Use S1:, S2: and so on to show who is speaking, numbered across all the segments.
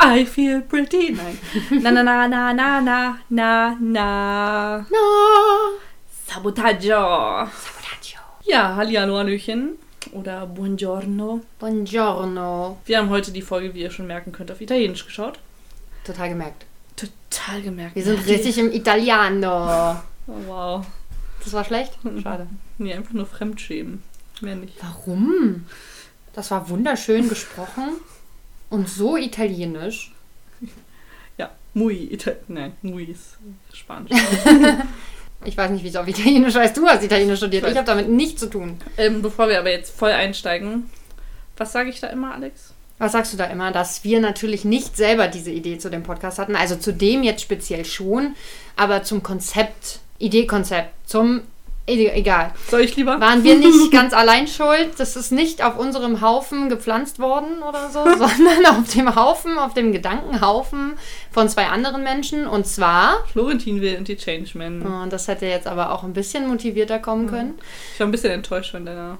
S1: I feel pretty. Nein. Na, na, na, na, na, na, na, na.
S2: No.
S1: Sabotaggio.
S2: Sabotaggio.
S1: Ja, Hallihallo, Hallöchen. Oder Buongiorno.
S2: Buongiorno.
S1: Wir haben heute die Folge, wie ihr schon merken könnt, auf Italienisch geschaut.
S2: Total gemerkt.
S1: Total gemerkt.
S2: Wir sind richtig im Italiano.
S1: Oh, wow.
S2: Das war schlecht? Schade.
S1: Nee, einfach nur Fremdschämen. Mehr nicht.
S2: Warum? Das war wunderschön gesprochen und so italienisch.
S1: Ja, muy. Ita Nein, muy ist Spanisch.
S2: Ich weiß nicht, wie es auf Italienisch heißt. Du hast Italienisch studiert.
S1: Ich
S2: Ich habe damit nichts zu tun.
S1: ähm, bevor wir aber jetzt voll einsteigen, was sage ich da immer, Alex?
S2: Was sagst du da immer? Dass wir natürlich nicht selber diese Idee zu dem Podcast hatten. Also zu dem jetzt speziell schon, aber zum Konzept, Ideekonzept, zum. Egal.
S1: Soll ich lieber?
S2: Waren wir nicht ganz allein schuld? Das ist nicht auf unserem Haufen gepflanzt worden oder so, sondern auf dem Haufen, auf dem Gedankenhaufen von zwei anderen Menschen. Und zwar,
S1: Florentin will und die Changeman.
S2: und das hätte jetzt aber auch ein bisschen motivierter kommen können.
S1: Ich war ein bisschen enttäuscht von deiner.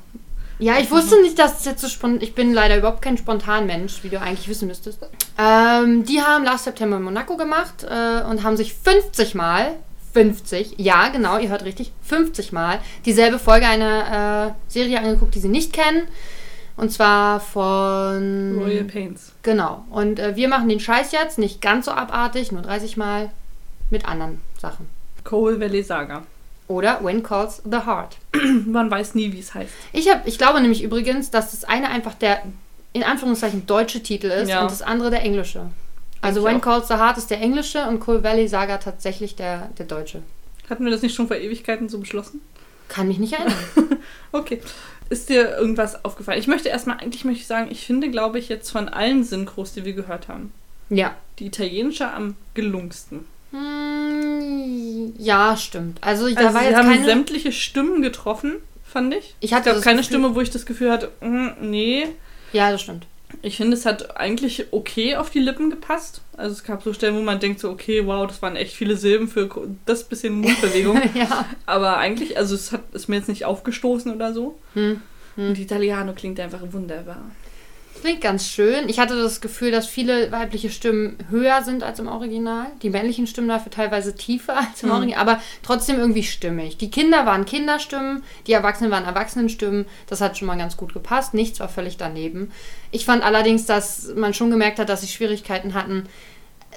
S2: Ja, ich wusste nicht, dass es jetzt so spontan. Ich bin leider überhaupt kein Spontanmensch, wie du eigentlich wissen müsstest. Ähm, die haben Last September in Monaco gemacht äh, und haben sich 50 Mal, 50, ja genau, ihr hört richtig, 50 Mal dieselbe Folge einer äh, Serie angeguckt, die sie nicht kennen. Und zwar von.
S1: Royal Pains.
S2: Genau. Und äh, wir machen den Scheiß jetzt nicht ganz so abartig, nur 30 Mal mit anderen Sachen.
S1: Coal Valley Saga.
S2: Oder When Calls the Heart.
S1: Man weiß nie, wie es heißt.
S2: Ich, hab, ich glaube nämlich übrigens, dass das eine einfach der in Anführungszeichen deutsche Titel ist
S1: Ja.
S2: und das andere der englische. Also
S1: ich
S2: When. Calls the Heart ist der englische und Coal Valley Saga tatsächlich der, der deutsche.
S1: Hatten wir das nicht schon vor Ewigkeiten so beschlossen?
S2: Kann mich nicht erinnern.
S1: Okay. Ist dir irgendwas aufgefallen? Ich möchte erstmal, eigentlich möchte ich sagen, ich finde, glaube ich, jetzt von allen Synchros, die wir gehört haben,
S2: ja.
S1: die italienische am gelungensten.
S2: Hm, ja, stimmt. Also, da
S1: Also
S2: war
S1: sie
S2: jetzt
S1: haben
S2: keine.
S1: sämtliche Stimmen getroffen, fand ich.
S2: Ich hatte
S1: gab
S2: das
S1: keine
S2: Gefühl-
S1: Stimme, wo ich das Gefühl hatte, mm, nee.
S2: Ja, das stimmt.
S1: Ich finde, es hat eigentlich okay auf die Lippen gepasst. Also es gab so Stellen, wo man denkt so, okay, wow, das waren echt viele Silben für das bisschen Mundbewegung.
S2: ja.
S1: Aber eigentlich, also es hat ist mir jetzt nicht aufgestoßen oder so.
S2: Hm.
S1: Und die Italiano klingt einfach wunderbar.
S2: Klingt ganz schön. Ich hatte das Gefühl, dass viele weibliche Stimmen höher sind als im Original. Die männlichen Stimmen dafür teilweise tiefer als im
S1: Mhm.
S2: Original, aber trotzdem irgendwie stimmig. Die Kinder waren Kinderstimmen, die Erwachsenen waren Erwachsenenstimmen. Das hat schon mal ganz gut gepasst. Nichts war völlig daneben. Ich fand allerdings, dass man schon gemerkt hat, dass sie Schwierigkeiten hatten,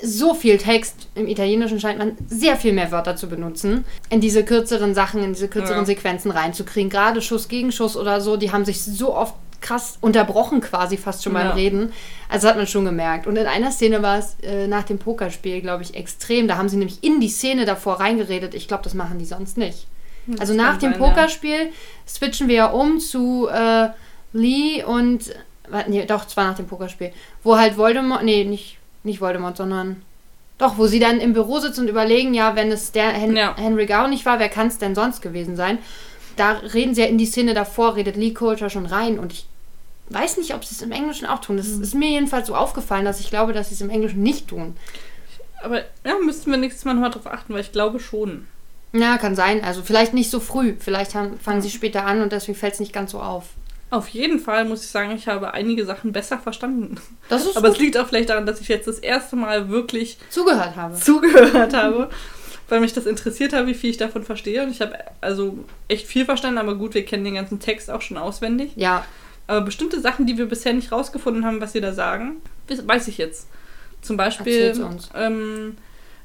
S2: so viel Text im Italienischen scheint man sehr viel mehr Wörter zu benutzen, in diese kürzeren Sachen, in diese kürzeren
S1: Ja.
S2: Sequenzen reinzukriegen. Gerade Schuss gegen Schuss oder so, die haben sich so oft krass unterbrochen quasi fast schon beim
S1: Ja.
S2: Reden. Also hat man schon gemerkt. Und in einer Szene war es äh, nach dem Pokerspiel, glaube ich, extrem. Da haben sie nämlich in die Szene davor reingeredet. Ich glaube, das machen die sonst nicht. Also nach
S1: kann
S2: dem
S1: sein, ja.
S2: Pokerspiel switchen wir ja um zu äh, Lee und. Nee, doch, zwar nach dem Pokerspiel. Wo halt Voldemort. Nee, nicht, nicht Voldemort, sondern. Doch, wo sie dann im Büro sitzen und überlegen, ja, wenn es der Hen
S1: Ja.
S2: Henry Gao nicht war, wer kann es denn sonst gewesen sein? Da reden sie ja in die Szene davor, redet Lee Coulter schon rein und ich weiß nicht, ob sie es im Englischen auch tun. Das
S1: Mhm.
S2: ist mir jedenfalls so aufgefallen, dass ich glaube, dass sie es im Englischen nicht tun.
S1: Aber ja, müssten wir nächstes Mal nochmal drauf achten, weil ich glaube schon.
S2: Ja, kann sein. Also vielleicht nicht so früh. Vielleicht haben, fangen sie später an und deswegen fällt es nicht ganz so auf.
S1: Auf jeden Fall muss ich sagen, ich habe einige Sachen besser verstanden.
S2: Das ist
S1: Aber es
S2: gut.
S1: liegt auch vielleicht daran, dass ich jetzt das erste Mal wirklich
S2: zugehört habe.
S1: zugehört habe, weil mich das interessiert hat, wie viel ich davon verstehe. Und ich habe also echt viel verstanden, aber gut, wir kennen den ganzen Text auch schon auswendig.
S2: Ja,
S1: Aber bestimmte Sachen, die wir bisher nicht rausgefunden haben, was sie da sagen, weiß ich jetzt. Zum Beispiel, ähm,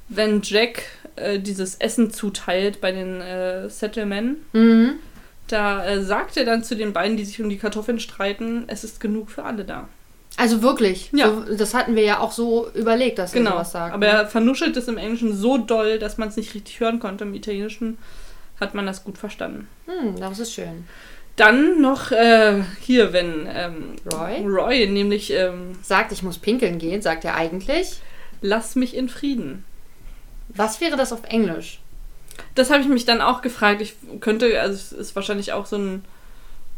S1: wenn Jack äh, dieses Essen zuteilt bei den äh, Settlemen,
S2: mhm.
S1: da äh, sagt er dann zu den beiden, die sich um die Kartoffeln streiten, es ist genug für alle da.
S2: also wirklich.
S1: Ja.
S2: So, das hatten wir ja auch so überlegt, dass er
S1: Genau.
S2: sowas sagt.
S1: Aber er vernuschelt es im Englischen so doll, dass man es nicht richtig hören konnte. Im Italienischen hat man das gut verstanden.
S2: hm, das ist schön.
S1: Dann noch äh, hier, wenn ähm,
S2: Roy?
S1: Roy nämlich ähm,
S2: Sagt, ich muss pinkeln gehen, sagt er eigentlich.
S1: Lass mich in Frieden.
S2: Was wäre das auf Englisch?
S1: Das habe ich mich dann auch gefragt. Ich könnte, also es ist wahrscheinlich auch so ein,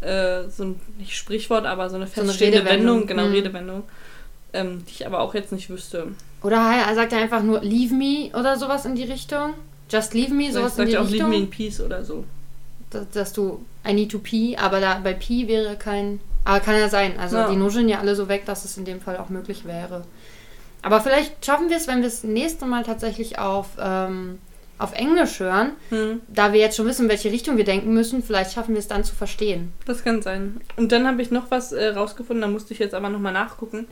S1: äh, so ein nicht Sprichwort, aber so eine
S2: So
S1: feststehende
S2: Redewendung.
S1: Wendung, genau,
S2: Mhm.
S1: Redewendung, ähm, die ich aber auch jetzt nicht wüsste.
S2: Oder er sagt er einfach nur Leave me oder sowas in die Richtung? Just leave me,
S1: Vielleicht
S2: sowas in
S1: sagt
S2: die
S1: er auch Leave
S2: Richtung?
S1: me in peace oder so.
S2: Dass, dass du I need to pee, aber da bei pee wäre kein. Aber kann ja sein. Also
S1: Ja.
S2: die nuscheln ja alle so weg, dass es in dem Fall auch möglich wäre. Aber vielleicht schaffen wir es, wenn wir das nächste Mal tatsächlich auf, ähm, auf Englisch hören.
S1: Hm.
S2: Da wir jetzt schon wissen, in welche Richtung wir denken müssen, vielleicht schaffen wir es dann zu verstehen.
S1: Das kann sein. Und dann habe ich noch was äh, rausgefunden, da musste ich jetzt aber nochmal nachgucken.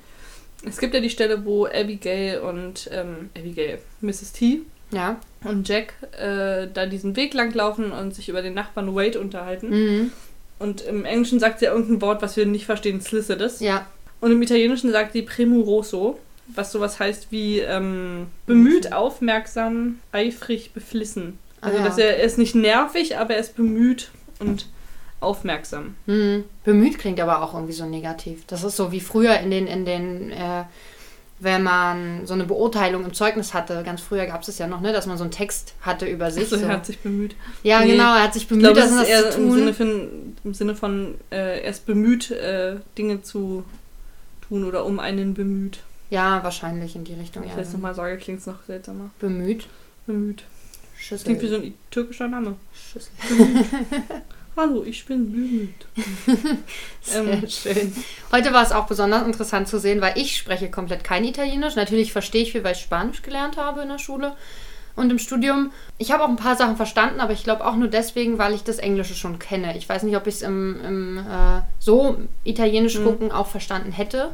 S1: Es gibt ja die Stelle, wo Abigail und ähm, Abigail, Mrs. T
S2: Ja.
S1: und Jack äh, da diesen Weg lang laufen und sich über den Nachbarn Wade unterhalten.
S2: Mhm.
S1: Und im Englischen sagt sie ja irgendein Wort, was wir nicht verstehen, Slicidus.
S2: Ja.
S1: Und im Italienischen sagt sie premuroso, was sowas heißt wie ähm, bemüht, aufmerksam, eifrig, beflissen.
S2: Ah,
S1: Also,
S2: ja.
S1: dass er, er ist nicht nervig, aber er ist bemüht und aufmerksam.
S2: Mhm. Bemüht klingt aber auch irgendwie so negativ. Das ist so wie früher in den, in den, äh, wenn man so eine Beurteilung im Zeugnis hatte, ganz früher gab es es ja noch, ne, dass man so einen Text hatte über sich.
S1: Also,
S2: so.
S1: er hat sich bemüht.
S2: ja,
S1: Nee.
S2: genau, er hat sich
S1: Ich
S2: bemüht,
S1: glaube,
S2: das,
S1: das ist
S2: das
S1: eher
S2: zu
S1: im
S2: tun.
S1: Sinne von, im Sinne von äh, er ist bemüht, äh, Dinge zu tun oder um einen bemüht.
S2: ja, wahrscheinlich in die Richtung.
S1: Wenn ich
S2: Ja.
S1: das nochmal sage, klingt es noch seltsamer.
S2: Bemüht.
S1: Bemüht.
S2: Schüssel.
S1: Klingt wie so ein türkischer Name.
S2: Schüssel.
S1: Hallo, ich bin bemüht.
S2: Sehr
S1: Ähm.
S2: schön. Heute war es auch besonders interessant zu sehen, weil ich spreche komplett kein Italienisch. Natürlich verstehe ich viel, weil ich Spanisch gelernt habe in der Schule und im Studium. Ich habe auch ein paar Sachen verstanden, aber ich glaube auch nur deswegen, weil ich das Englische schon kenne. Ich weiß nicht, ob ich es im, im äh, so Italienisch
S1: Mhm.
S2: gucken auch verstanden hätte.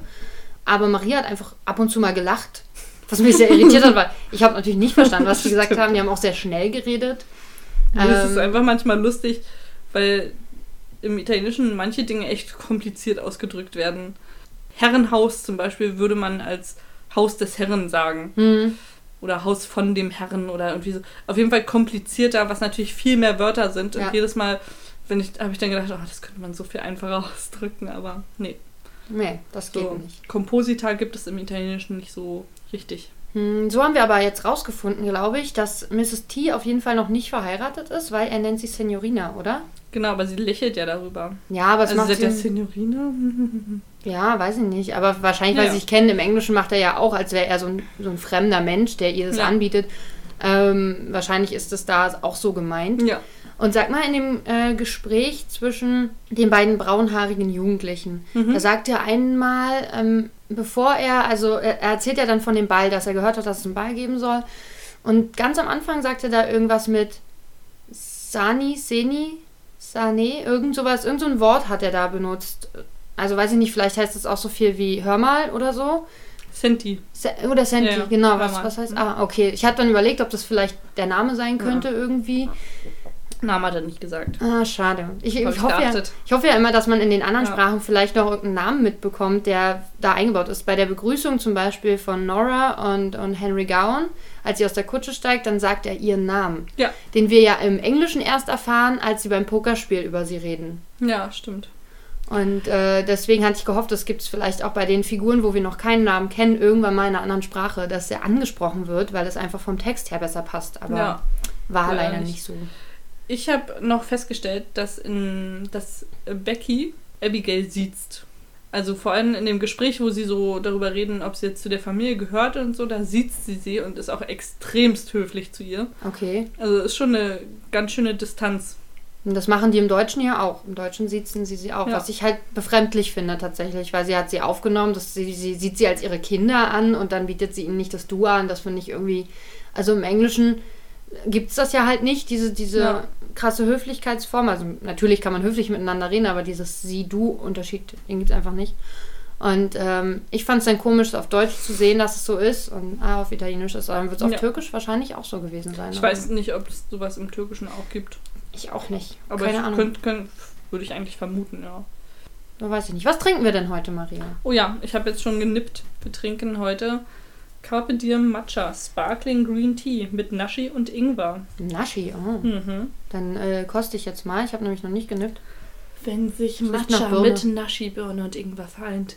S2: Aber Maria hat einfach ab und zu mal gelacht, was mich sehr irritiert hat, weil ich habe natürlich nicht verstanden, was sie gesagt haben. Die haben auch sehr schnell geredet.
S1: Es ist
S2: Ähm,
S1: einfach manchmal lustig, weil im Italienischen manche Dinge echt kompliziert ausgedrückt werden. Herrenhaus zum Beispiel würde man als Haus des Herren sagen.
S2: hm,
S1: Oder Haus von dem Herren oder irgendwie so. Auf jeden Fall komplizierter, was natürlich viel mehr Wörter sind.
S2: Ja.
S1: Und jedes Mal, wenn ich, habe ich dann gedacht, oh, das könnte man so viel einfacher ausdrücken, aber nee.
S2: nee, das geht
S1: So,
S2: nicht.
S1: Komposita gibt es im Italienischen nicht so richtig.
S2: Hm, So haben wir aber jetzt rausgefunden, glaube ich, dass Mrs. T auf jeden Fall noch nicht verheiratet ist, weil er nennt sie Signorina, oder?
S1: Genau, aber sie lächelt ja darüber.
S2: Ja, aber es
S1: also
S2: macht
S1: sie ja
S2: Sinn.
S1: Signorina.
S2: Ja, weiß ich nicht. Aber wahrscheinlich, weil
S1: Ja,
S2: sie sich kennen, im Englischen macht er ja auch, als wäre er so ein, so ein fremder Mensch, der ihr das
S1: Ja.
S2: anbietet. Ähm, wahrscheinlich ist es da auch so gemeint.
S1: Ja.
S2: Und sag mal, in dem äh, Gespräch zwischen den beiden braunhaarigen Jugendlichen,
S1: Mhm.
S2: da sagt er einmal, ähm, bevor er, also er, er erzählt ja dann von dem Ball, dass er gehört hat, dass es einen Ball geben soll. Und ganz am Anfang sagt er da irgendwas mit Sani, Seni, Sane, irgend sowas, irgend so ein Wort hat er da benutzt. Also weiß ich nicht, vielleicht heißt es auch so viel wie hör mal oder so.
S1: Senti.
S2: Se oder Senti,
S1: Ja, ja.
S2: genau. Was, was heißt? Ah, okay. Ich hatte dann überlegt, ob das vielleicht der Name sein könnte irgendwie.
S1: Name hat er nicht gesagt.
S2: Ah, schade. Ich, ich, hoffe ja, ich hoffe ja immer, dass man in den anderen
S1: Ja.
S2: Sprachen vielleicht noch irgendeinen Namen mitbekommt, der da eingebaut ist. Bei der Begrüßung zum Beispiel von Nora und, und Henry Gowan, als sie aus der Kutsche steigt, dann sagt er ihren Namen.
S1: Ja.
S2: Den wir ja im Englischen erst erfahren, als sie beim Pokerspiel über sie reden.
S1: Ja, stimmt.
S2: Und äh, deswegen hatte ich gehofft, das gibt es vielleicht auch bei den Figuren, wo wir noch keinen Namen kennen, irgendwann mal in einer anderen Sprache, dass er angesprochen wird, weil es einfach vom Text her besser passt. Aber
S1: Ja.
S2: war
S1: leider nicht
S2: so.
S1: Ich habe noch festgestellt, dass, in, dass Becky Abigail siezt. Also vor allem in dem Gespräch, wo sie so darüber reden, ob sie jetzt zu der Familie gehört und so, da sieht sie sie und ist auch extremst höflich zu ihr.
S2: Okay.
S1: Also ist schon eine ganz schöne Distanz.
S2: Und das machen die im Deutschen ja auch. Im Deutschen siezen sie sie auch,
S1: Ja.
S2: was ich halt befremdlich finde tatsächlich, weil sie hat sie aufgenommen, dass sie, sie sieht sie als ihre Kinder an und dann bietet sie ihnen nicht das Du an. Das finde ich irgendwie. Also im Englischen gibt es das ja halt nicht, diese, diese
S1: Ja.
S2: krasse Höflichkeitsform. Also natürlich kann man höflich miteinander reden, aber dieses Sie-Du-Unterschied, den gibt es einfach nicht. Und ähm, ich fand es dann komisch, auf Deutsch zu sehen, dass es so ist und ah, auf Italienisch ist. Dann wird es auf
S1: Ja.
S2: Türkisch wahrscheinlich auch so gewesen sein.
S1: Ich
S2: aber
S1: weiß nicht, ob es sowas im Türkischen auch gibt.
S2: Ich auch nicht.
S1: Aber
S2: Keine
S1: ich
S2: Ahnung.
S1: könnte, könnt, würde ich eigentlich vermuten, ja.
S2: Da weiß ich nicht. Was trinken wir denn heute, Maria?
S1: Oh ja, ich habe jetzt schon genippt. Wir trinken heute Carpe Diem Matcha Sparkling Green Tea mit Nashi und Ingwer.
S2: Naschi, oh.
S1: Mhm.
S2: Dann äh, koste ich jetzt mal. Ich habe nämlich noch nicht genippt.
S1: Wenn sich Matcha mit Nashi, Birne und Ingwer vereint,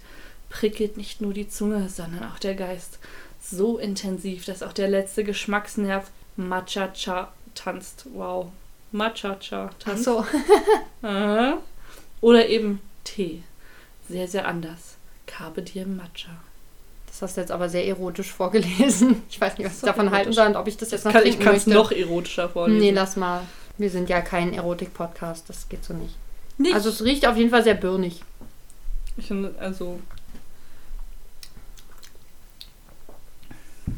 S1: prickelt nicht nur die Zunge, sondern auch der Geist. So intensiv, dass auch der letzte Geschmacksnerv Matcha-Cha tanzt. Wow. Matcha-Cha
S2: Ach
S1: tanzt.
S2: so.
S1: Äh. Oder eben Tee. Sehr, sehr anders. Carpe Diem Matcha.
S2: Das hast du jetzt aber sehr erotisch vorgelesen. Ich weiß nicht, was ich davon halten
S1: erotisch.
S2: soll und ob ich das jetzt noch
S1: Kann, ich kann es noch erotischer vorlesen.
S2: Nee, lass mal. Wir sind ja kein Erotik-Podcast. Das geht so nicht.
S1: Nicht.
S2: Also es riecht auf jeden Fall sehr birnig.
S1: ich finde, also.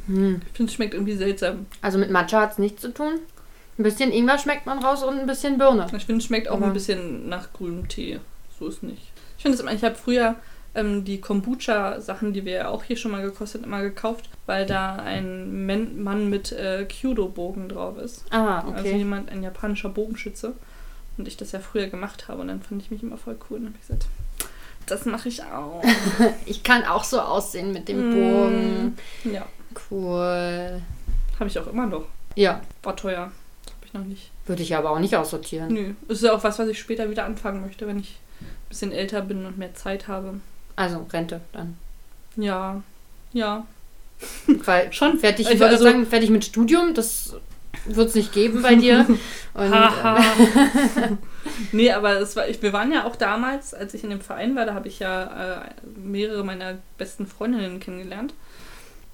S2: Hm.
S1: Ich finde, es schmeckt irgendwie seltsam.
S2: Also mit Matcha hat es nichts zu tun. Ein bisschen Ingwer schmeckt man raus und ein bisschen Birne.
S1: Ich finde, es schmeckt auch
S2: Aber-
S1: ein bisschen nach grünem Tee. So ist nicht. Ich finde es immer, ich habe früher ähm, die Kombucha-Sachen, die wir ja auch hier schon mal gekostet, immer gekauft, weil da ein Men Mann mit äh, Kyudo-Bogen drauf ist.
S2: Ah,
S1: Also
S2: okay.
S1: jemand, ein japanischer Bogenschütze. Und ich das ja früher gemacht habe und dann fand ich mich immer voll cool. Und habe ich gesagt, das mache ich auch.
S2: Ich kann auch so aussehen mit dem. Bogen.
S1: ja,
S2: Cool.
S1: habe ich auch immer noch.
S2: Ja,
S1: War teuer. Habe ich noch nicht.
S2: würde ich aber auch nicht aussortieren.
S1: Nö. Ist ja auch was, was ich später wieder anfangen möchte, wenn ich ein bisschen älter bin und mehr Zeit habe.
S2: Also Rente dann.
S1: Ja. Ja.
S2: Weil
S1: Schon.
S2: fertig, ich
S1: Also-
S2: würde
S1: also-
S2: sagen, fertig mit Studium, das wird es nicht geben bei dir. Und,
S1: Haha.
S2: äh,
S1: nee, aber es war, ich, wir waren ja auch damals, als ich in dem Verein war, da habe ich ja äh, mehrere meiner besten Freundinnen kennengelernt.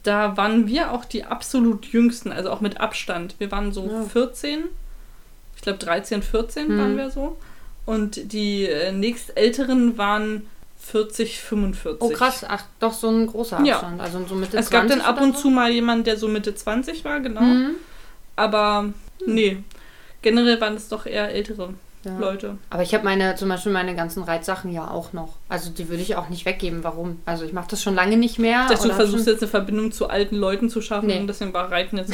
S1: Da waren wir auch die absolut jüngsten, also auch mit Abstand. Wir waren so
S2: Ja.
S1: 14, ich glaube 13, 14
S2: Hm.
S1: waren wir so. Und die äh, nächstälteren waren 40, 45.
S2: oh krass, ach doch so ein großer
S1: Ja.
S2: Abstand. Also so Mitte
S1: Es gab dann
S2: 20
S1: ab und
S2: so?
S1: zu mal jemanden, der so Mitte 20 war, genau.
S2: Mhm.
S1: Aber nee, generell waren es doch eher ältere
S2: Ja.
S1: Leute.
S2: Aber ich habe meine, zum Beispiel meine ganzen Reitsachen ja auch noch. Also die würde ich auch nicht weggeben. Warum? Also ich mache das schon lange nicht mehr.
S1: Dachte, du versuchst jetzt eine Verbindung zu alten Leuten zu schaffen
S2: Nee.
S1: deswegen war Reiten jetzt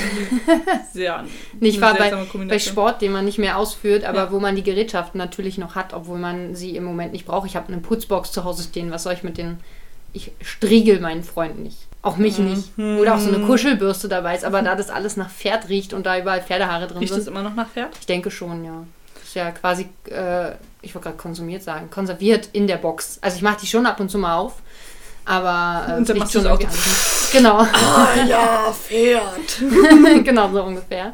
S1: sehr
S2: Nee, ich war bei, bei. Sport, den man nicht mehr ausführt, aber
S1: Ja.
S2: wo man die Gerätschaften natürlich noch hat, obwohl man sie im Moment nicht braucht. Ich habe eine Putzbox zu Hause stehen. Was soll ich mit den... Ich striegel meinen Freund nicht. Auch mich
S1: Mhm.
S2: nicht. Oder auch so eine Kuschelbürste dabei ist. Aber da das alles nach Pferd riecht und da überall Pferdehaare drin
S1: Riecht
S2: sind.
S1: das immer noch nach Pferd?
S2: Ich denke schon, ja. Das ist ja quasi, äh, ich wollte gerade konsumiert sagen, konserviert in der Box. Also ich mache die schon ab und zu mal auf, aber äh,
S1: Und dann machst du
S2: schon
S1: es auch
S2: anders. Genau,
S1: Ah ja, Pferd.
S2: genau so ungefähr.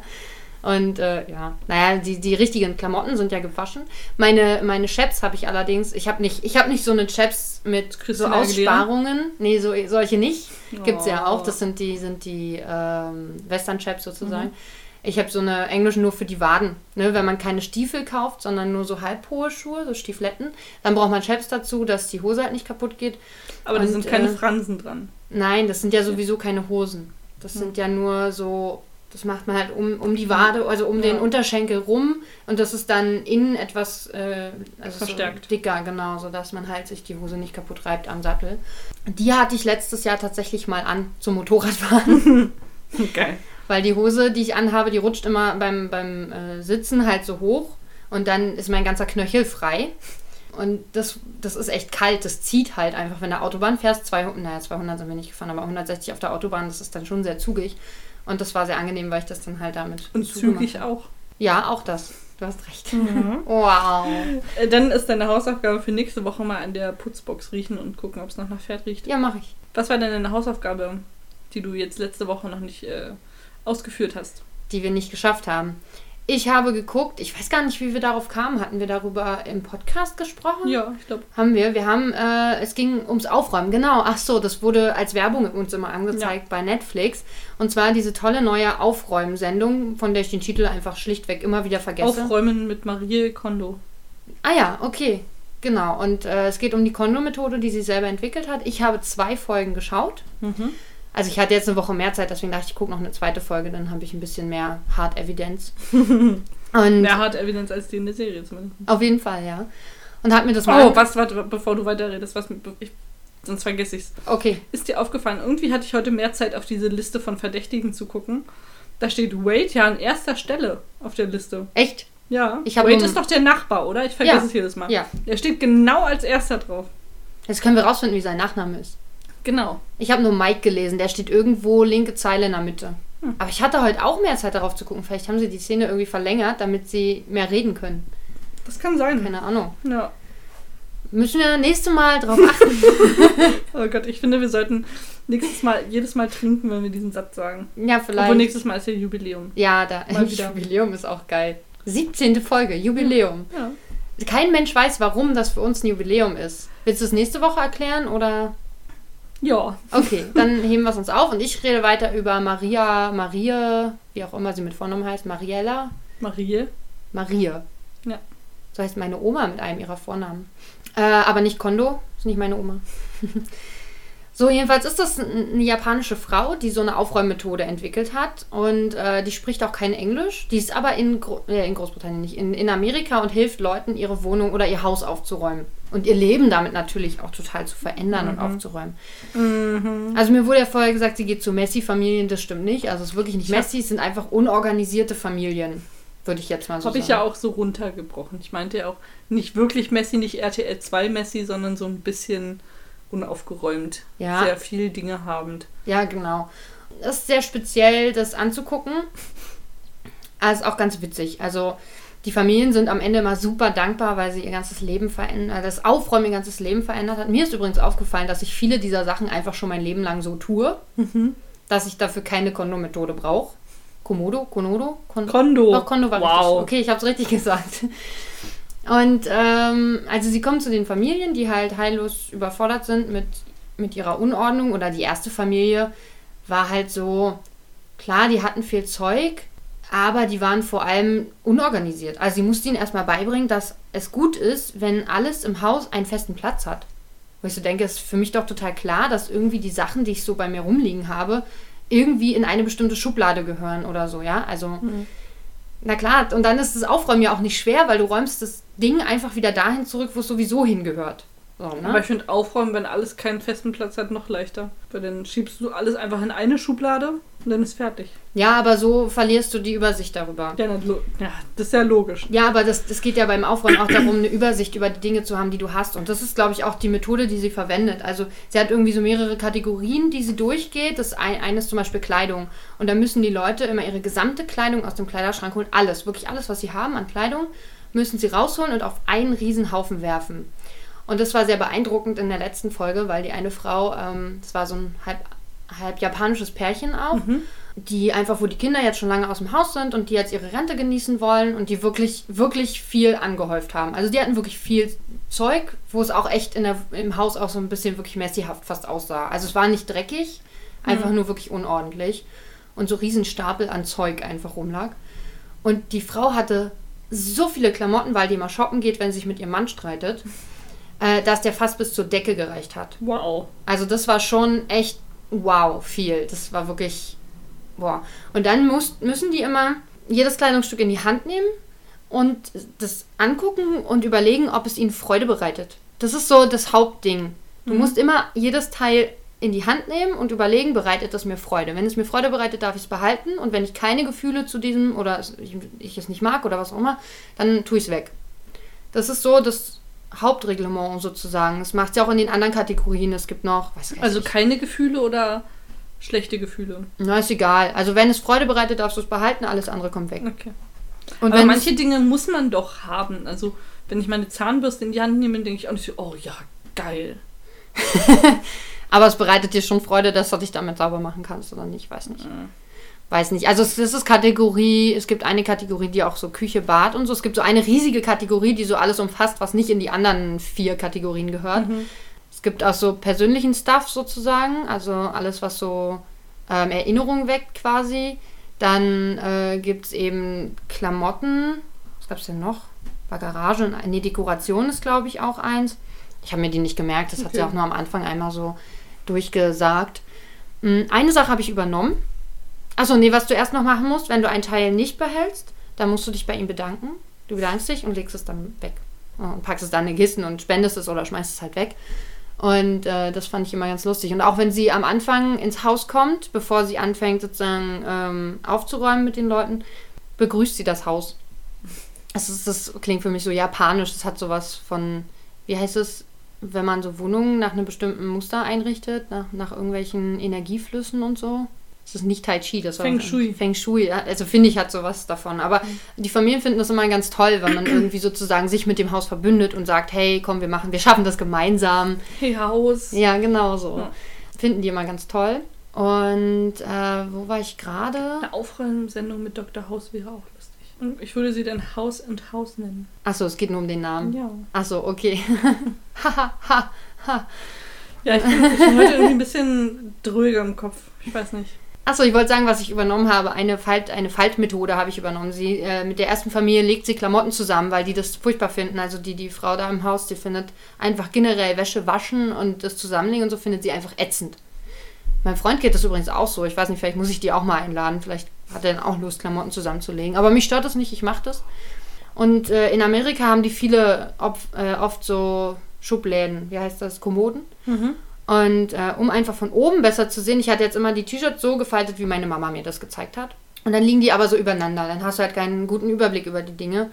S2: Und äh, ja, naja, die, die richtigen Klamotten sind ja gewaschen. Meine, meine Chaps habe ich allerdings, ich habe nicht, ich habe nicht so eine Chaps mit so
S1: Christina?
S2: Aussparungen. Nee, so, solche nicht. Gibt es ja
S1: Oh.
S2: auch. Das sind die, sind die ähm, Western-Chaps sozusagen.
S1: Mhm.
S2: Ich habe so eine englische nur für die Waden. Ne? Wenn man keine Stiefel kauft, sondern nur so halbhohe Schuhe, so Stiefletten, dann braucht man Chaps dazu, dass die Hose halt nicht kaputt geht.
S1: Aber da sind keine
S2: äh,
S1: Fransen dran.
S2: Nein, das sind ja sowieso keine Hosen. Das sind ja nur so, das macht man halt um, um die Wade, also um
S1: Ja.
S2: den Unterschenkel rum. Und das ist dann innen etwas äh, also
S1: Verstärkt.
S2: So dicker, genau, sodass man halt sich die Hose nicht kaputt reibt am Sattel. Die hatte ich letztes Jahr tatsächlich mal an zum Motorradfahren.
S1: Geil.
S2: Weil die Hose, die ich anhabe, die rutscht immer beim, beim äh, Sitzen halt so hoch und dann ist mein ganzer Knöchel frei. Und das, das ist echt kalt, das zieht halt einfach. Wenn du Autobahn fährst, 200, naja, 200 sind wir nicht gefahren, aber 160 auf der Autobahn, das ist dann schon sehr zugig. Und das war sehr angenehm, weil ich das dann halt damit
S1: Und zügig auch.
S2: Ja, auch das. Du hast recht.
S1: Mhm.
S2: Wow.
S1: Äh, Dann ist deine Hausaufgabe für nächste Woche mal an der Putzbox riechen und gucken, ob es noch nach Pferd riecht.
S2: Ja, mache ich.
S1: Was war denn deine Hausaufgabe, die du jetzt letzte Woche noch nicht äh, ausgeführt hast?
S2: Die wir nicht geschafft haben. Ich habe geguckt, ich weiß gar nicht, wie wir darauf kamen. Hatten wir darüber im Podcast gesprochen?
S1: Ja, ich glaube.
S2: Haben wir. Wir haben, äh, es ging ums Aufräumen, genau. Ach so, das wurde als Werbung uns immer angezeigt bei Netflix. Und zwar diese tolle neue Aufräumsendung, von der ich den Titel einfach schlichtweg immer wieder vergesse.
S1: Aufräumen mit Marie Kondo.
S2: ah ja, okay. Genau. Und äh, es geht um die Kondo-Methode, die sie selber entwickelt hat. Ich habe zwei Folgen geschaut.
S1: Mhm.
S2: Also ich hatte jetzt eine Woche mehr Zeit, deswegen dachte ich, ich gucke noch eine zweite Folge, dann habe ich ein bisschen mehr Hard Evidence. Und
S1: Mehr Hard Evidence als die in der Serie zumindest.
S2: auf jeden Fall, ja. Und hat mir das mal.
S1: Oh, was, warte, bevor du weiterredest, was mit, ich, sonst vergesse ich's.
S2: Okay.
S1: Ist dir aufgefallen, irgendwie hatte ich heute mehr Zeit, auf diese Liste von Verdächtigen zu gucken. Da steht Wade ja an erster Stelle auf der Liste.
S2: Echt?
S1: Ja.
S2: Ich
S1: Wade ist doch der Nachbar, oder? Ich vergesse
S2: Ja.
S1: es jedes Mal.
S2: Ja.
S1: Der steht genau als erster drauf.
S2: Jetzt können wir rausfinden, wie sein Nachname ist.
S1: Genau.
S2: Ich habe nur Mike gelesen, der steht irgendwo linke Zeile in der Mitte.
S1: Hm.
S2: Aber ich hatte heute auch mehr Zeit darauf zu gucken. Vielleicht haben sie die Szene irgendwie verlängert, damit sie mehr reden können.
S1: Das kann sein.
S2: Keine Ahnung.
S1: Ja.
S2: Müssen wir nächste Mal drauf achten.
S1: Oh Gott, ich finde, wir sollten nächstes Mal jedes Mal trinken, wenn wir diesen Satz sagen.
S2: ja,
S1: Obwohl
S2: vielleicht.
S1: nächstes Mal ist ja Jubiläum.
S2: Ja, da. Jubiläum ist auch geil. 17. Folge, Jubiläum.
S1: Ja.
S2: Kein Mensch weiß, warum das für uns ein Jubiläum ist. Willst du es nächste Woche erklären oder?
S1: Ja.
S2: Okay, dann heben wir es uns auf und ich rede weiter über Maria, Marie, wie auch immer sie mit Vornamen heißt, Mariella,
S1: Marie.
S2: Marie.
S1: Ja.
S2: So heißt meine Oma mit einem ihrer Vornamen. Äh, aber nicht Kondo, ist nicht meine Oma. So, jedenfalls ist das eine japanische Frau, die so eine Aufräummethode entwickelt hat. Und äh, die spricht auch kein Englisch. Die ist aber in, Gro äh, in Großbritannien nicht, in, in Amerika und hilft Leuten, ihre Wohnung oder ihr Haus aufzuräumen. Und ihr Leben damit natürlich auch total zu verändern und aufzuräumen. Also mir wurde ja vorher gesagt, sie geht zu Messi-Familien. Das stimmt nicht. Also es ist wirklich nicht
S1: Ja.
S2: Messi, es sind einfach unorganisierte Familien. Würde ich jetzt mal so
S1: Habe
S2: sagen.
S1: ich ja auch so runtergebrochen. Ich meinte ja auch nicht wirklich Messi, nicht RTL 2 Messi, sondern so ein bisschen unaufgeräumt.
S2: Ja.
S1: Sehr viel Dinge habend.
S2: Ja, genau. Das ist sehr speziell, das anzugucken. Aber ist auch ganz witzig. Also, die Familien sind am Ende immer super dankbar, weil sie ihr ganzes Leben verändert, das Aufräumen ihr ganzes Leben verändert hat. Mir ist übrigens aufgefallen, dass ich viele dieser Sachen einfach schon mein Leben lang so tue, dass ich dafür keine Kondomethode brauche. Komodo? Konodo? Kon
S1: Kondo.
S2: Doch, Kondo war richtig.
S1: wow.
S2: Okay, ich habe es richtig gesagt. Und ähm, also sie kommen zu den Familien, die halt heillos überfordert sind mit, mit ihrer Unordnung. Oder die erste Familie war halt so, klar, die hatten viel Zeug, aber die waren vor allem unorganisiert. Also sie musste ihnen erstmal beibringen, dass es gut ist, wenn alles im Haus einen festen Platz hat. Wo ich so denke, ist für mich doch total klar, dass irgendwie die Sachen, die ich so bei mir rumliegen habe, irgendwie in eine bestimmte Schublade gehören oder so, ja. Also, na klar, und dann ist das Aufräumen ja auch nicht schwer, weil du räumst das Ding einfach wieder dahin zurück, wo es sowieso hingehört. So, ne?
S1: Aber ich finde Aufräumen, wenn alles keinen festen Platz hat, noch leichter. Weil dann schiebst du alles einfach in eine Schublade und dann ist fertig.
S2: ja, aber so verlierst du die Übersicht darüber.
S1: Ja, ja das ist ja logisch.
S2: Ja, aber das, das geht ja beim Aufräumen auch darum, eine Übersicht über die Dinge zu haben, die du hast. Und das ist, glaube ich, auch die Methode, die sie verwendet. Also sie hat irgendwie so mehrere Kategorien, die sie durchgeht. Das ein, eine ist zum Beispiel Kleidung. Und da müssen die Leute immer ihre gesamte Kleidung aus dem Kleiderschrank holen. Alles, wirklich alles, was sie haben an Kleidung, müssen sie rausholen und auf einen Riesenhaufen werfen. Und das war sehr beeindruckend in der letzten Folge, weil die eine Frau, ähm, das war so ein halb, halb japanisches Pärchen auch, die einfach, wo die Kinder jetzt schon lange aus dem Haus sind und die jetzt ihre Rente genießen wollen und die wirklich, wirklich viel angehäuft haben. Also die hatten wirklich viel Zeug, wo es auch echt in der, im Haus auch so ein bisschen wirklich messihaft fast aussah. Also es war nicht dreckig, einfach nur wirklich unordentlich und so riesen Stapel an Zeug einfach rumlag. Und die Frau hatte so viele Klamotten, weil die immer shoppen geht, wenn sie sich mit ihrem Mann streitet, äh, dass der fast bis zur Decke gereicht hat.
S1: Wow.
S2: Also das war schon echt wow viel. Das war wirklich boah. Und dann muss, müssen die immer jedes Kleidungsstück in die Hand nehmen und das angucken und überlegen, ob es ihnen Freude bereitet. Das ist so das Hauptding. Du musst immer jedes Teil in die Hand nehmen und überlegen, bereitet es mir Freude. Wenn es mir Freude bereitet, darf ich es behalten. Und wenn ich keine Gefühle zu diesem oder ich, ich es nicht mag oder was auch immer, dann tue ich es weg. Das ist so das Hauptreglement sozusagen. Das macht es ja auch in den anderen Kategorien. Es gibt noch,
S1: Also
S2: ich.
S1: keine Gefühle oder schlechte Gefühle.
S2: Na, ist egal. Also wenn es Freude bereitet, darfst du es behalten, alles andere kommt weg.
S1: Okay.
S2: Und
S1: Aber
S2: wenn
S1: manche Dinge muss man doch haben. Also, wenn ich meine Zahnbürste in die Hand nehme, denke ich auch nicht so, oh ja, geil.
S2: aber es bereitet dir schon Freude, dass du dich damit sauber machen kannst oder nicht, weiß nicht.
S1: Mhm.
S2: Weiß nicht. Also es, das ist Kategorie, es gibt eine Kategorie, die auch so Küche, Bad und so. Es gibt so eine riesige Kategorie, die so alles umfasst, was nicht in die anderen vier Kategorien gehört. Es gibt auch so persönlichen Stuff sozusagen, also alles, was so ähm, Erinnerungen weckt quasi. Dann äh, gibt es eben Klamotten. Was gab es denn noch? Bei Garage und nee, Dekoration ist, glaube ich, auch eins. Ich habe mir die nicht gemerkt, das hat sie
S1: Okay.
S2: auch nur am Anfang einmal so durchgesagt. Mm, Eine Sache habe ich übernommen. Achso, nee, was du erst noch machen musst, wenn du ein Teil nicht behältst, dann musst du dich bei ihm bedanken. Du bedankst dich und legst es dann weg. Und packst es dann in Kissen und spendest es oder schmeißt es halt weg. Und äh, das fand ich immer ganz lustig. Und auch wenn sie am Anfang ins Haus kommt, bevor sie anfängt sozusagen ähm, aufzuräumen mit den Leuten, begrüßt sie das Haus. Das, ist, das klingt für mich so japanisch. Das hat sowas von, wie heißt es, wenn man so Wohnungen nach einem bestimmten Muster einrichtet, nach, nach irgendwelchen Energieflüssen und so. Das ist nicht Tai Chi, das war
S1: Feng Shui.
S2: Feng Shui, also finde ich hat sowas davon. Aber die Familien finden das immer ganz toll, wenn man irgendwie sozusagen sich mit dem Haus verbündet und sagt, hey, komm, wir machen, wir schaffen das gemeinsam.
S1: Hey, Haus.
S2: Ja, genau so.
S1: Ja.
S2: Finden die immer ganz toll. Und äh, wo war ich gerade?
S1: Eine Aufräumsendung mit Dr. House wäre auch lustig. Und ich würde sie dann Haus and House nennen.
S2: Achso, es geht nur um den Namen.
S1: Ja.
S2: Achso, okay. Haha, ha, ha.
S1: Ja, ich bin, ich bin heute irgendwie ein bisschen dröger im Kopf. Ich weiß nicht.
S2: Achso, ich wollte sagen, was ich übernommen habe. Eine, Falt, eine Faltmethode habe ich übernommen. Sie, äh, mit der ersten Familie legt sie Klamotten zusammen, weil die das furchtbar finden. Also die, die Frau da im Haus, die findet einfach generell Wäsche waschen und das Zusammenlegen und so findet sie einfach ätzend. Mein Freund geht das übrigens auch so. Ich weiß nicht, vielleicht muss ich die auch mal einladen. Vielleicht hat er dann auch Lust, Klamotten zusammenzulegen. Aber mich stört das nicht, ich mache das. Und äh, in Amerika haben die viele op, äh, oft so Schubläden, wie heißt das, Kommoden.
S1: Mhm.
S2: Und äh, um einfach von oben besser zu sehen, ich hatte jetzt immer die T-Shirts so gefaltet, wie meine Mama mir das gezeigt hat. Und dann liegen die aber so übereinander. Dann hast du halt keinen guten Überblick über die Dinge.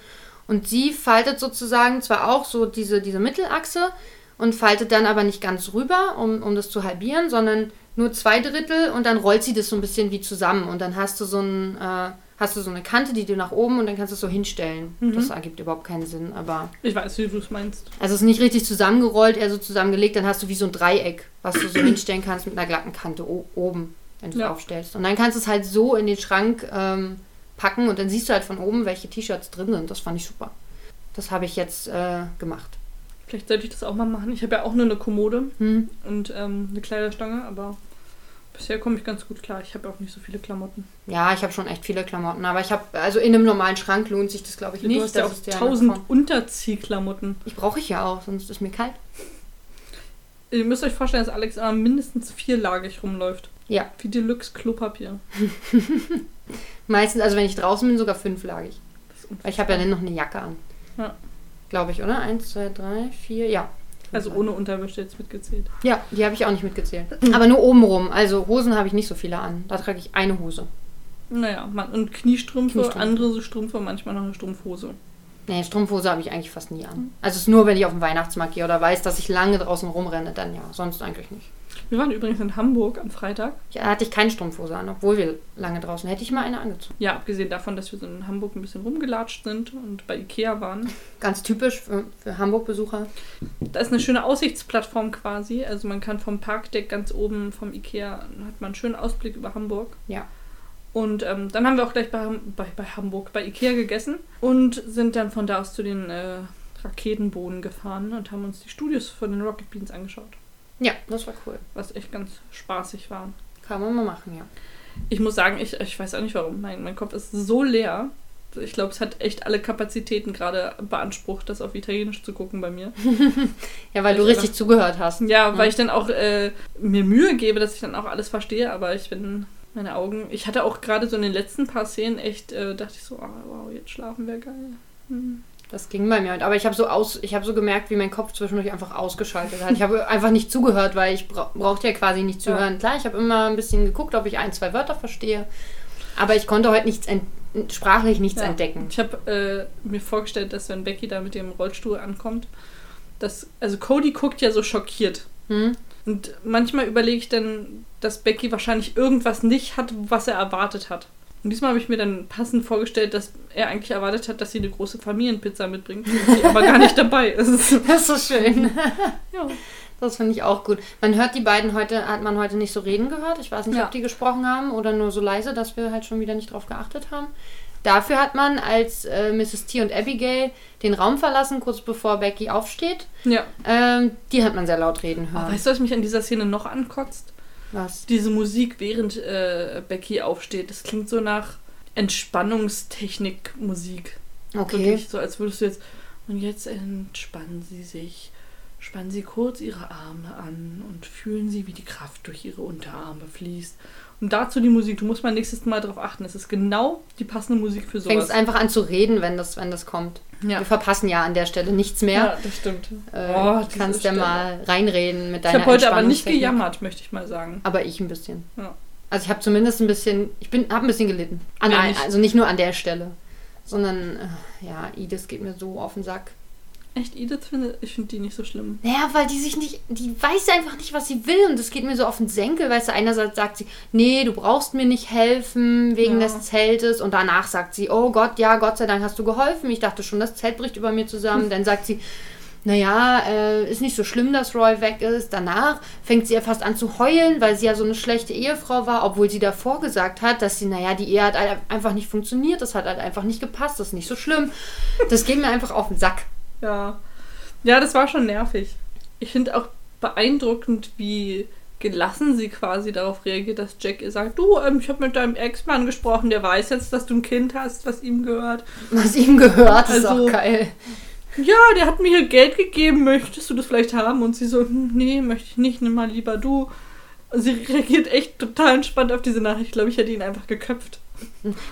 S2: Und sie faltet sozusagen zwar auch so diese, diese Mittelachse und faltet dann aber nicht ganz rüber, um, um das zu halbieren, sondern nur zwei Drittel und dann rollt sie das so ein bisschen wie zusammen. Und dann hast du so ein, äh, hast du so eine Kante, die du nach oben und dann kannst du es so hinstellen.
S1: Mhm.
S2: Das ergibt überhaupt keinen Sinn, aber.
S1: Ich weiß, wie du es meinst.
S2: Also es ist nicht richtig zusammengerollt, eher so zusammengelegt, dann hast du wie so ein Dreieck, was du so hinstellen kannst mit einer glatten Kante oben, wenn du es
S1: Ja.
S2: aufstellst. Und dann kannst du es halt so in den Schrank ähm, packen und dann siehst du halt von oben, welche T-Shirts drin sind. Das fand ich super. Das habe ich jetzt äh, gemacht.
S1: Vielleicht sollte ich das auch mal machen. Ich habe ja auch nur eine Kommode
S2: Hm.
S1: und ähm, eine Kleiderstange, aber bisher komme ich ganz gut klar. Ich habe auch nicht so viele Klamotten.
S2: Ja, ich habe schon echt viele Klamotten, aber ich habe, also in einem normalen Schrank lohnt sich das, glaube ich, nicht.
S1: du hast ja auch
S2: ist der
S1: tausend
S2: Form.
S1: Unterziehklamotten.
S2: Ich brauche ich ja auch, sonst ist mir kalt.
S1: Ihr müsst euch vorstellen, dass Alex immer mindestens vierlagig rumläuft.
S2: Ja.
S1: Wie Deluxe Klopapier.
S2: Meistens, also wenn ich draußen bin, sogar fünflagig. Weil ich habe ja dann noch eine Jacke an.
S1: Ja.
S2: Glaube ich, oder? Eins, zwei, drei, vier, ja.
S1: Also ohne Unterwäsche jetzt mitgezählt.
S2: Ja, die habe ich auch nicht mitgezählt. Aber nur oben rum. Also Hosen habe ich nicht so viele an. Da trage ich eine Hose.
S1: Naja, man, und Kniestrümpfe,
S2: Kniestrümpfe.
S1: andere Strümpfe, manchmal noch eine Strumpfhose.
S2: Nee, Strumpfhose habe ich eigentlich fast nie an. Also es ist nur, wenn ich auf den Weihnachtsmarkt gehe oder weiß, dass ich lange draußen rumrenne, dann ja. Sonst eigentlich nicht.
S1: Wir waren übrigens in Hamburg am Freitag.
S2: Ja, hatte ich keine Strumpfhose an, obwohl wir lange draußen. Hätte ich mal eine angezogen.
S1: Ja, abgesehen davon, dass wir so in Hamburg ein bisschen rumgelatscht sind und bei Ikea waren.
S2: Ganz typisch für, für Hamburg-Besucher.
S1: Da ist eine schöne Aussichtsplattform quasi. Also man kann vom Parkdeck ganz oben vom Ikea, hat man einen schönen Ausblick über Hamburg.
S2: Ja.
S1: Und ähm, dann haben wir auch gleich bei, bei, bei Hamburg, bei Ikea gegessen und sind dann von da aus zu den äh, Raketenbohnen gefahren und haben uns die Studios von den Rocket Beans angeschaut.
S2: Ja, das war cool.
S1: Was echt ganz spaßig war.
S2: Kann man mal machen, ja.
S1: Ich muss sagen, ich, ich weiß auch nicht warum. Mein, mein Kopf ist so leer. Ich glaube, es hat echt alle Kapazitäten gerade beansprucht, das auf Italienisch zu gucken bei mir.
S2: Ja, weil du
S1: Ich
S2: richtig zugehört hast.
S1: Ja, weil
S2: Mhm.
S1: ich dann auch äh, mir Mühe gebe, dass ich dann auch alles verstehe, aber ich bin meine Augen. Ich hatte auch gerade so in den letzten paar Szenen echt, äh, dachte ich so, ah, wow, jetzt schlafen wäre geil. Hm.
S2: Das ging bei mir. Aber ich habe so aus, ich habe so gemerkt, wie mein Kopf zwischendurch einfach ausgeschaltet hat. Ich habe einfach nicht zugehört, weil ich bra brauchte ja quasi nicht zu
S1: Ja.
S2: hören. Klar, ich habe immer ein bisschen geguckt, ob ich ein, zwei Wörter verstehe. Aber ich konnte heute nichts ent sprachlich nichts
S1: Ja.
S2: entdecken.
S1: Ich habe äh, mir vorgestellt, dass wenn Becky da mit dem Rollstuhl ankommt, dass, also Cody guckt ja so schockiert.
S2: Hm?
S1: Und manchmal überlege ich dann, dass Becky wahrscheinlich irgendwas nicht hat, was er erwartet hat. Und diesmal habe ich mir dann passend vorgestellt, dass er eigentlich erwartet hat, dass sie eine große Familienpizza mitbringt, die aber gar nicht dabei ist.
S2: Das ist so schön.
S1: Ja.
S2: Das finde ich auch gut. Man hört die beiden heute, hat man heute nicht so reden gehört. Ich weiß nicht,
S1: Ja.
S2: ob die gesprochen haben oder nur so leise, dass wir halt schon wieder nicht drauf geachtet haben. Dafür hat man, als äh, Mrs. T und Abigail den Raum verlassen, kurz bevor Becky aufsteht,
S1: ja.
S2: ähm, die hat man sehr laut reden hören.
S1: Aber weißt du, was mich an dieser Szene noch ankotzt?
S2: Was?
S1: Diese Musik, während äh, Becky aufsteht. Das klingt so nach Entspannungstechnik-Musik.
S2: Okay.
S1: Wirklich so, als würdest du jetzt. Und jetzt entspannen sie sich. Spannen sie kurz ihre Arme an und fühlen sie, wie die Kraft durch ihre Unterarme fließt. Und dazu die Musik. Du musst mal nächstes Mal darauf achten. Es ist genau die passende Musik für
S2: Fängst
S1: sowas.
S2: einfach an zu reden, wenn das, wenn das kommt.
S1: Ja.
S2: Wir verpassen ja an der Stelle nichts mehr.
S1: ja, das stimmt.
S2: Äh,
S1: Oh,
S2: kannst ja mal reinreden mit
S1: Ich
S2: deiner
S1: habe heute aber nicht gejammert, möchte ich mal sagen.
S2: Aber ich ein bisschen.
S1: Ja.
S2: Also ich habe zumindest ein bisschen, ich bin, habe ein bisschen gelitten. An
S1: Ja, nicht-
S2: also nicht nur an der Stelle, sondern äh, ja, Edith geht mir so auf den Sack.
S1: Echt, Edith finde ich finde die nicht so schlimm.
S2: Naja, weil die sich nicht, die weiß einfach nicht, was sie will und das geht mir so auf den Senkel. Weißt du, einerseits sagt sie, nee, du brauchst mir nicht helfen wegen
S1: Ja.
S2: des Zeltes und danach sagt sie, oh Gott, ja, Gott sei Dank hast du geholfen. Ich dachte schon, das Zelt bricht über mir zusammen. Dann sagt sie, naja, äh, ist nicht so schlimm, dass Roy weg ist. Danach fängt sie ja fast an zu heulen, weil sie ja so eine schlechte Ehefrau war, obwohl sie davor gesagt hat, dass sie, naja, die Ehe hat halt einfach nicht funktioniert, das hat halt einfach nicht gepasst, das ist nicht so schlimm. Das geht mir einfach auf den Sack.
S1: Ja. Ja, das war schon nervig. Ich finde auch beeindruckend, wie gelassen sie quasi darauf reagiert, dass Jack ihr sagt, du, ähm, ich habe mit deinem Ex-Mann gesprochen, der weiß jetzt, dass du ein Kind hast, was ihm gehört.
S2: Was ihm gehört, ist
S1: Also-
S2: auch geil.
S1: Ja, der hat mir hier Geld gegeben, möchtest du das vielleicht haben? Und sie so, hm, nee, möchte ich nicht, nimm mal lieber du. Und sie reagiert echt total entspannt auf diese Nachricht. Ich glaube, ich hätte ihn einfach geköpft.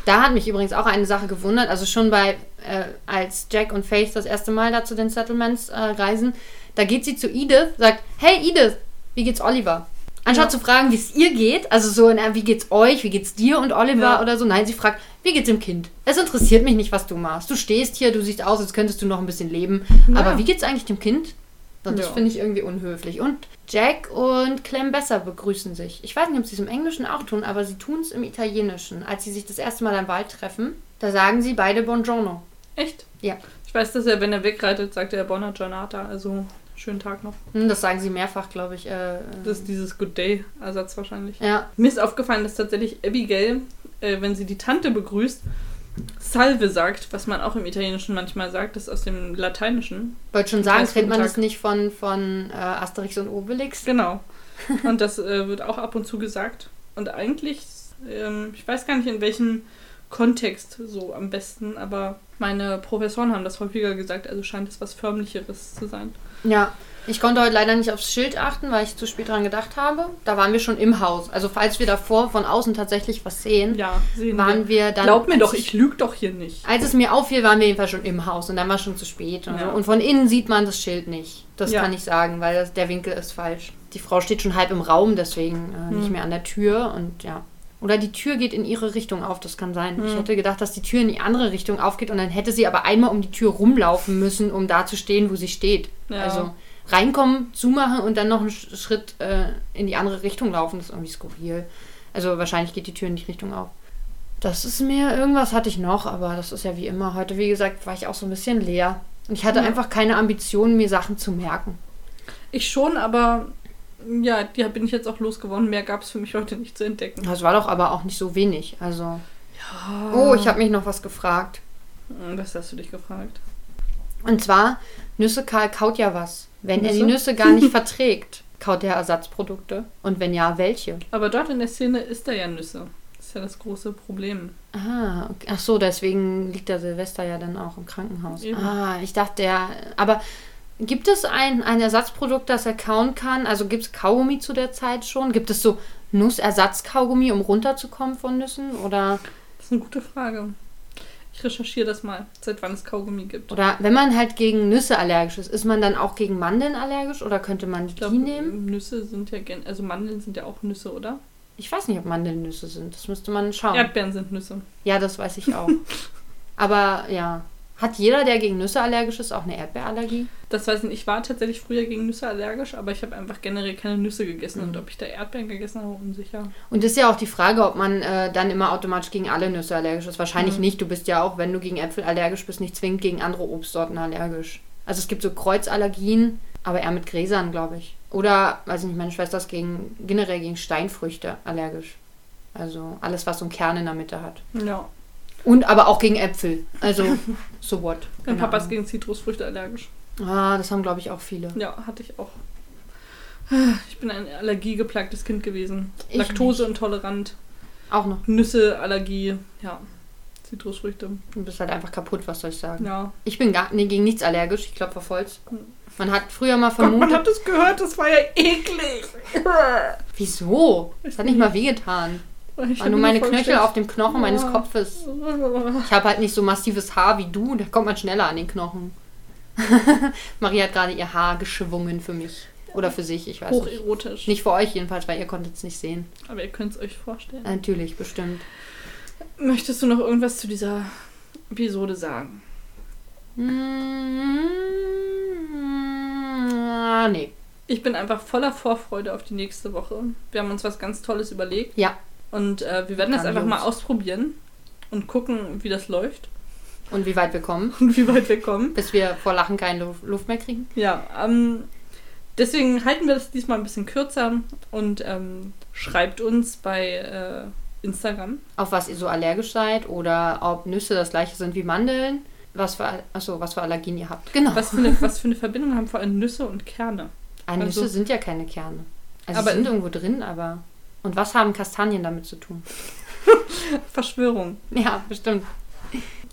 S2: Da hat mich übrigens auch eine Sache gewundert. Also schon bei, äh, als Jack und Faith das erste Mal da zu den Settlements äh, reisen, da geht sie zu Edith, sagt, hey Edith, wie geht's Oliver? Anstatt
S1: Ja.
S2: zu fragen, wie es ihr geht, also so, na, wie geht's euch, wie geht's dir und Oliver
S1: Ja.
S2: oder so, nein, sie fragt, wie geht's dem Kind? Es interessiert mich nicht, was du machst. Du stehst hier, du siehst aus, als könntest du noch ein bisschen leben.
S1: Ja.
S2: Aber wie geht's eigentlich dem Kind? Und das
S1: Ja.
S2: finde ich irgendwie unhöflich. Und Jack und Clem Besser begrüßen sich. Ich weiß nicht, ob sie es im Englischen auch tun, aber sie tun es im Italienischen. Als sie sich das erste Mal am Wald treffen, da sagen sie beide Buongiorno.
S1: Echt?
S2: Ja.
S1: Ich weiß, dass er, wenn er wegreitet, sagt er Buona Giornata. Also, schönen Tag noch.
S2: Hm, Das sagen sie mehrfach, glaube ich. Äh, äh,
S1: Das ist dieses Good Day-Ersatz wahrscheinlich.
S2: ja,
S1: Mir ist aufgefallen, dass tatsächlich Abigail, äh, wenn sie die Tante begrüßt, Salve sagt, was man auch im Italienischen manchmal sagt, das ist aus dem Lateinischen.
S2: wollte schon sagen, kennt man das nicht von, von äh, Asterix und Obelix?
S1: Genau. Und das äh, wird auch ab und zu gesagt. Und eigentlich, ähm, ich weiß gar nicht in welchem Kontext so am besten, aber meine Professoren haben das häufiger gesagt, also scheint es was Förmlicheres zu sein.
S2: Ja. Ich konnte heute leider nicht aufs Schild achten, weil ich zu spät dran gedacht habe. Da waren wir schon im Haus. Also falls wir davor von außen tatsächlich was sehen,
S1: Ja, sehen
S2: waren wir dann...
S1: Glaub mir doch,
S2: ich-
S1: ich lüge doch hier nicht.
S2: Als es mir auffiel, waren wir jedenfalls schon im Haus und dann war es schon zu spät. Und,
S1: Ja.
S2: so. und von innen sieht man das Schild nicht. Das
S1: Ja.
S2: kann ich sagen, weil das, der Winkel ist falsch. Die Frau steht schon halb im Raum, deswegen äh, nicht
S1: Hm.
S2: mehr an der Tür und ja. Oder die Tür geht in ihre Richtung auf, das kann sein. Ich
S1: Hm.
S2: hätte gedacht, dass die Tür in die andere Richtung aufgeht und dann hätte sie aber einmal um die Tür rumlaufen müssen, um da zu stehen, wo sie steht.
S1: Ja.
S2: Also reinkommen, zumachen und dann noch einen Sch- Schritt äh, in die andere Richtung laufen, das ist irgendwie skurril. Also wahrscheinlich geht die Tür in die Richtung auf. Das ist mir, irgendwas hatte ich noch, aber das ist ja wie immer. Heute, wie gesagt, war ich auch so ein bisschen leer. Und ich hatte
S1: Ja.
S2: einfach keine Ambitionen, mir Sachen zu merken.
S1: Ich schon, aber ja, die bin ich jetzt auch losgeworden. Mehr gab es für mich heute nicht zu entdecken.
S2: Das war doch aber auch nicht so wenig. Also.
S1: Ja.
S2: Oh, ich habe mich noch was gefragt.
S1: Was hast du dich gefragt?
S2: Und zwar, Nüsse Karl kaut ja was. Wenn er die
S1: Nüsse?
S2: Nüsse gar nicht verträgt, kaut er Ersatzprodukte. Und wenn ja, welche?
S1: Aber dort in der Szene isst er ja Nüsse. Das ist ja das große Problem.
S2: Ah, okay. ach so, deswegen liegt der Silvester ja dann auch im Krankenhaus.
S1: Eben.
S2: Ah, ich dachte, der. Aber gibt es ein, ein Ersatzprodukt, das er kauen kann? Also gibt es Kaugummi zu der Zeit schon? Gibt es so Nussersatzkaugummi, um runterzukommen von Nüssen? Oder,
S1: Das ist eine gute Frage. Ich recherchiere das mal, seit wann es Kaugummi gibt.
S2: oder wenn man halt gegen Nüsse allergisch ist, ist man dann auch gegen Mandeln allergisch oder könnte man die
S1: Ich glaub,
S2: nehmen?
S1: Nüsse sind ja gen also Mandeln sind ja auch Nüsse, oder?
S2: Ich weiß nicht, ob Mandeln Nüsse sind. Das müsste man schauen.
S1: Erdbeeren sind Nüsse.
S2: Ja, das weiß ich auch. Aber ja. Hat jeder, der gegen Nüsse allergisch ist, auch eine Erdbeerallergie?
S1: Das weiß ich nicht. Ich war tatsächlich früher gegen Nüsse allergisch, aber ich habe einfach generell keine Nüsse gegessen.
S2: Mhm.
S1: Und ob ich da Erdbeeren gegessen habe, unsicher.
S2: Und ist ja auch die Frage, ob man äh, dann immer automatisch gegen alle Nüsse allergisch ist. Wahrscheinlich
S1: Mhm.
S2: nicht. Du bist ja auch, wenn du gegen Äpfel allergisch bist, nicht zwingend gegen andere Obstsorten allergisch. Also es gibt so Kreuzallergien, aber eher mit Gräsern, glaube ich. Oder, weiß ich nicht, meine Schwester ist gegen, generell gegen Steinfrüchte allergisch. Also alles, was so einen Kern in der Mitte hat.
S1: Ja.
S2: Und aber auch gegen Äpfel. Also, so what.
S1: Mein Papa ist gegen Zitrusfrüchte allergisch.
S2: Ah, das haben, glaube ich, auch viele.
S1: Ja, hatte ich auch. Ich bin ein allergiegeplagtes Kind gewesen.
S2: Ich
S1: Laktoseintolerant,
S2: Auch noch.
S1: Nüsse-Allergie, ja. Zitrusfrüchte.
S2: Du bist halt einfach kaputt, was soll ich sagen.
S1: Ja.
S2: Ich bin gar, nee, gegen nichts allergisch. Ich klopfe auf Holz.
S1: Hm.
S2: Man hat früher mal
S1: Gott, man
S2: vermutet.
S1: hat das gehört, das war ja eklig.
S2: Wieso? Das hat nicht mal wehgetan.
S1: Ich
S2: nur meine Knöchel auf dem Knochen meines
S1: Ja.
S2: Kopfes. Ich habe halt nicht so massives Haar wie du. Da kommt man schneller an den Knochen. Maria hat gerade ihr Haar geschwungen für mich. Oder für sich, ich weiß nicht.
S1: Hocherotisch.
S2: Nicht für euch jedenfalls, weil ihr konntet es nicht sehen.
S1: Aber ihr könnt es euch vorstellen.
S2: Natürlich, bestimmt.
S1: Möchtest du noch irgendwas zu dieser Episode sagen?
S2: Mm, nee.
S1: Ich bin einfach voller Vorfreude auf die nächste Woche. Wir haben uns was ganz Tolles überlegt.
S2: Ja.
S1: Und äh, wir werden das einfach mal ausprobieren und gucken, wie das läuft
S2: Und wie weit wir kommen,
S1: und wie weit wir kommen.
S2: bis wir vor Lachen keine Lu- Luft mehr kriegen.
S1: Ja, ähm, deswegen halten wir das diesmal ein bisschen kürzer und ähm, schreibt uns bei äh, Instagram.
S2: Auf was ihr so allergisch seid oder ob Nüsse das gleiche sind wie Mandeln. Was für, achso, was für Allergien ihr habt. Genau.
S1: Was für, eine, was für eine Verbindung haben vor allem Nüsse und Kerne?
S2: Ah, Nüsse
S1: also-
S2: sind ja keine Kerne. Also
S1: Aber-
S2: sind irgendwo drin, aber. Und was haben Kastanien damit zu tun?
S1: Verschwörung.
S2: Ja, bestimmt.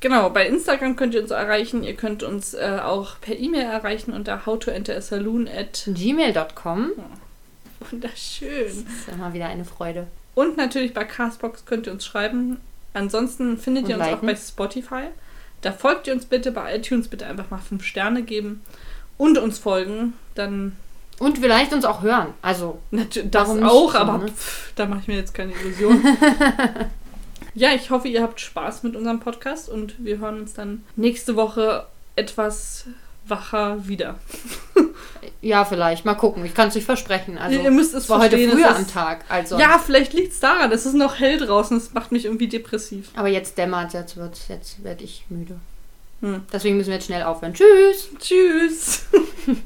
S1: Genau, bei Instagram könnt ihr uns erreichen. Ihr könnt uns äh, auch per E-Mail erreichen unter howtoenterasaloon at
S2: Gmail.com.
S1: wunderschön.
S2: Das ist immer wieder eine Freude.
S1: Und natürlich bei Castbox könnt ihr uns schreiben. Ansonsten findet
S2: Und
S1: ihr uns auch
S2: liken.
S1: bei Spotify. Da folgt ihr uns bitte bei iTunes, bitte einfach mal fünf Sterne geben und uns folgen. Dann
S2: Und vielleicht uns auch hören. Also,
S1: natürlich das
S2: nicht
S1: auch,
S2: so,
S1: aber
S2: ne?
S1: pff, da mache ich mir jetzt keine Illusion. ja, ich hoffe, ihr habt Spaß mit unserem Podcast und wir hören uns dann nächste Woche etwas wacher wieder.
S2: ja, vielleicht. Mal gucken. Ich kann es nicht versprechen. Also,
S1: ihr müsst es
S2: es war heute früher
S1: es
S2: am Tag. Also.
S1: Ja, vielleicht liegt es daran. Es ist noch hell draußen. Das macht mich irgendwie depressiv.
S2: Aber jetzt dämmert jetzt wird jetzt werde ich müde.
S1: Hm.
S2: Deswegen müssen wir jetzt schnell aufhören. Tschüss!
S1: Tschüss.